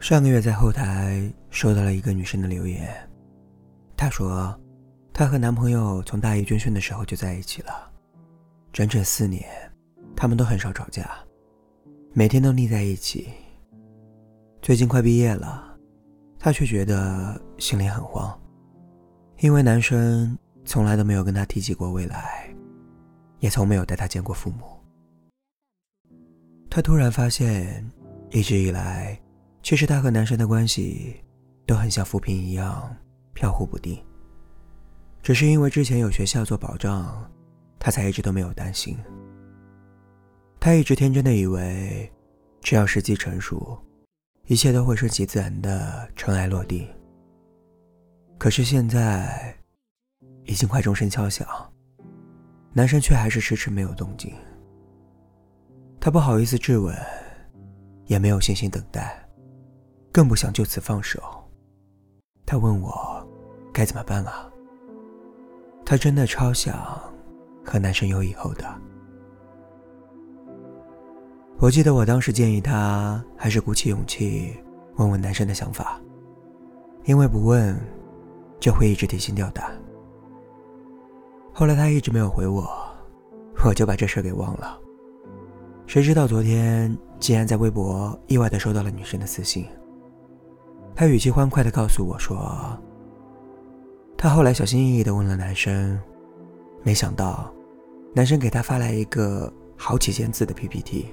上个月在后台收到了一个女生的留言，她说，她和男朋友从大一军训的时候就在一起了，整整四年，他们都很少吵架，每天都腻在一起。最近快毕业了，她却觉得心里很慌，因为男生从来都没有跟她提起过未来，也从没有带她见过父母。她突然发现，一直以来。其实她和男生的关系都很像浮萍一样飘忽不定，只是因为之前有学校做保障，她才一直都没有担心。她一直天真的以为，只要时机成熟，一切都会顺其自然的尘埃落定。可是现在，已经快钟声敲响，男生却还是迟迟没有动静。她不好意思质问，也没有信心等待。更不想就此放手。他问我该怎么办啊？他真的超想和男生有以后的。我记得我当时建议他还是鼓起勇气问问男生的想法，因为不问就会一直提心吊胆。后来他一直没有回我，我就把这事给忘了。谁知道昨天竟然在微博意外的收到了女生的私信。他语气欢快地告诉我说：“他后来小心翼翼地问了男生，没想到，男生给他发来一个好几千字的 PPT，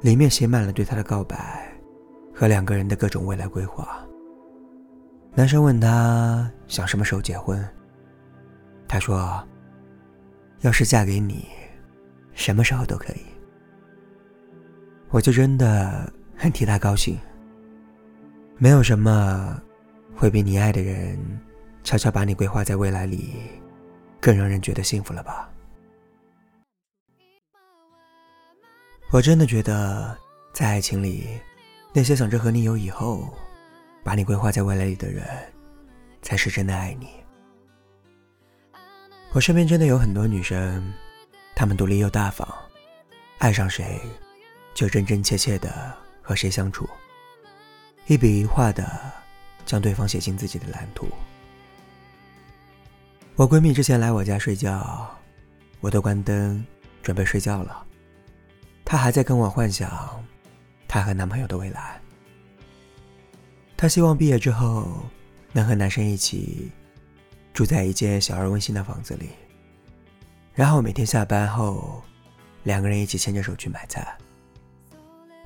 里面写满了对他的告白和两个人的各种未来规划。男生问他想什么时候结婚，他说：要是嫁给你，什么时候都可以。我就真的很替他高兴。”没有什么会比你爱的人悄悄把你规划在未来里更让人觉得幸福了吧？我真的觉得，在爱情里，那些想着和你有以后，把你规划在未来里的人，才是真的爱你。我身边真的有很多女生，她们独立又大方，爱上谁就真真切切的和谁相处。一笔一画的将对方写进自己的蓝图。我闺蜜之前来我家睡觉，我都关灯准备睡觉了，她还在跟我幻想她和男朋友的未来。她希望毕业之后能和男生一起住在一间小而温馨的房子里，然后每天下班后两个人一起牵着手去买菜，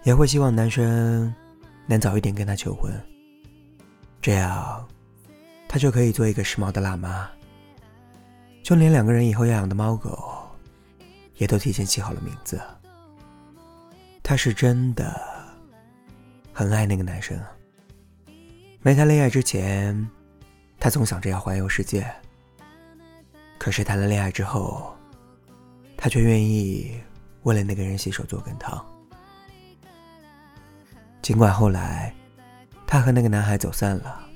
也会希望男生。能早一点跟他求婚，这样，他就可以做一个时髦的辣妈。就连两个人以后要养的猫狗，也都提前起好了名字。他是真的很爱那个男生。没谈恋爱之前，他总想着要环游世界。可是谈了恋爱之后，他却愿意为了那个人洗手做羹汤。尽管后来，他和那个男孩走散了，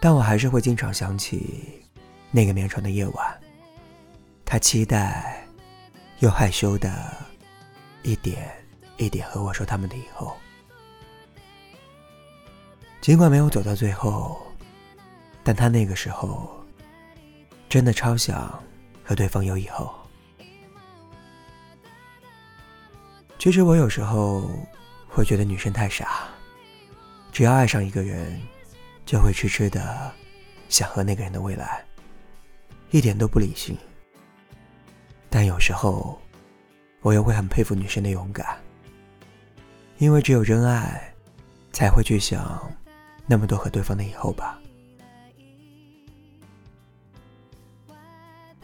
但我还是会经常想起那个绵长的夜晚。他期待又害羞的，一点一点和我说他们的以后。尽管没有走到最后，但他那个时候真的超想和对方有以后。其实我有时候。会觉得女生太傻，只要爱上一个人，就会痴痴的想和那个人的未来，一点都不理性。但有时候，我又会很佩服女生的勇敢，因为只有真爱，才会去想那么多和对方的以后吧。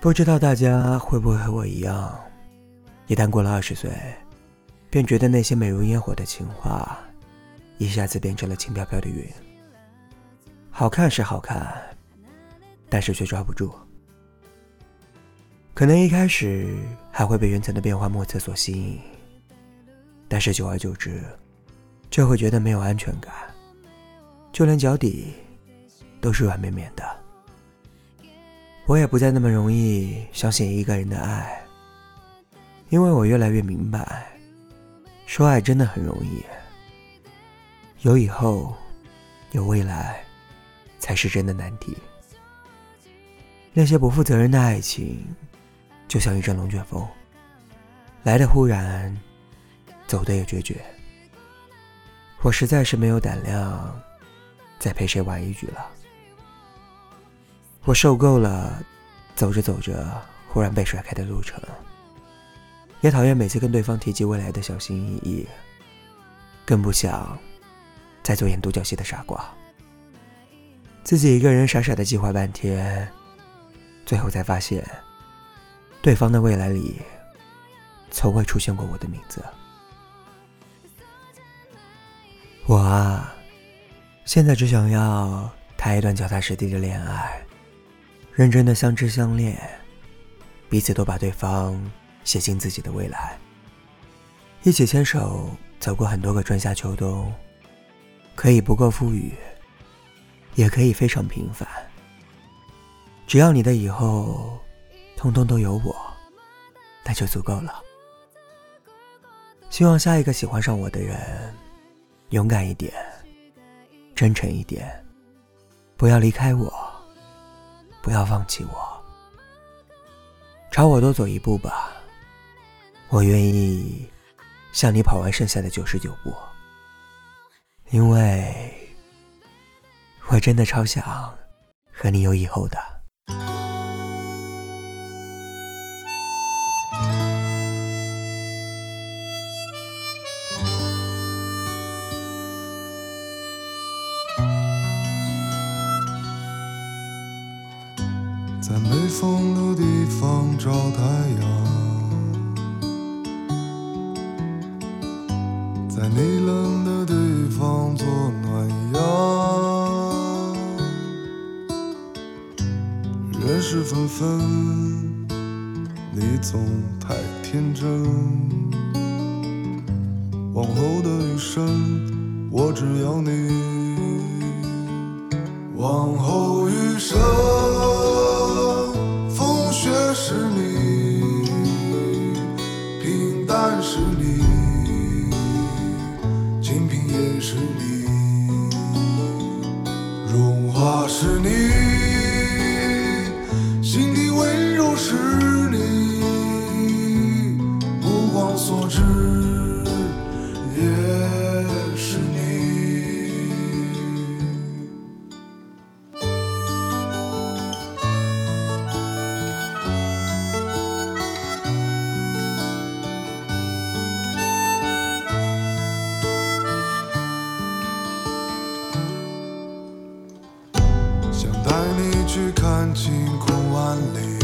不知道大家会不会和我一样，一旦过了二十岁。便觉得那些美如烟火的情话，一下子变成了轻飘飘的云。好看是好看，但是却抓不住。可能一开始还会被云层的变幻莫测所吸引，但是久而久之，就会觉得没有安全感，就连脚底都是软绵绵的。我也不再那么容易相信一个人的爱，因为我越来越明白。说爱真的很容易，有以后，有未来，才是真的难题。那些不负责任的爱情，就像一阵龙卷风，来的忽然，走的也决绝。我实在是没有胆量再陪谁玩一局了。我受够了走着走着忽然被甩开的路程，也讨厌每次跟对方提及未来的小心翼翼，更不想。再做演独角戏的傻瓜，自己一个人傻傻的计划半天，最后才发现，对方的未来里，从未出现过我的名字。我啊，现在只想要谈一段脚踏实地的恋爱，认真的相知相恋，彼此都把对方写进自己的未来，一起牵手走过很多个春夏秋冬。可以不够富裕，也可以非常平凡。只要你的以后，通通都有我，那就足够了。希望下一个喜欢上我的人，勇敢一点，真诚一点，不要离开我，不要放弃我，朝我多走一步吧。我愿意向你跑完剩下的九十九步。因为我真的超想和你有以后的。在没风的地方找太阳，在你冷的地。方做暖阳，人事纷纷，你总太天真。往后的余生，我只要你。往后余生，风雪是你，平淡是你。我知也是你，想带你。去看晴空万里，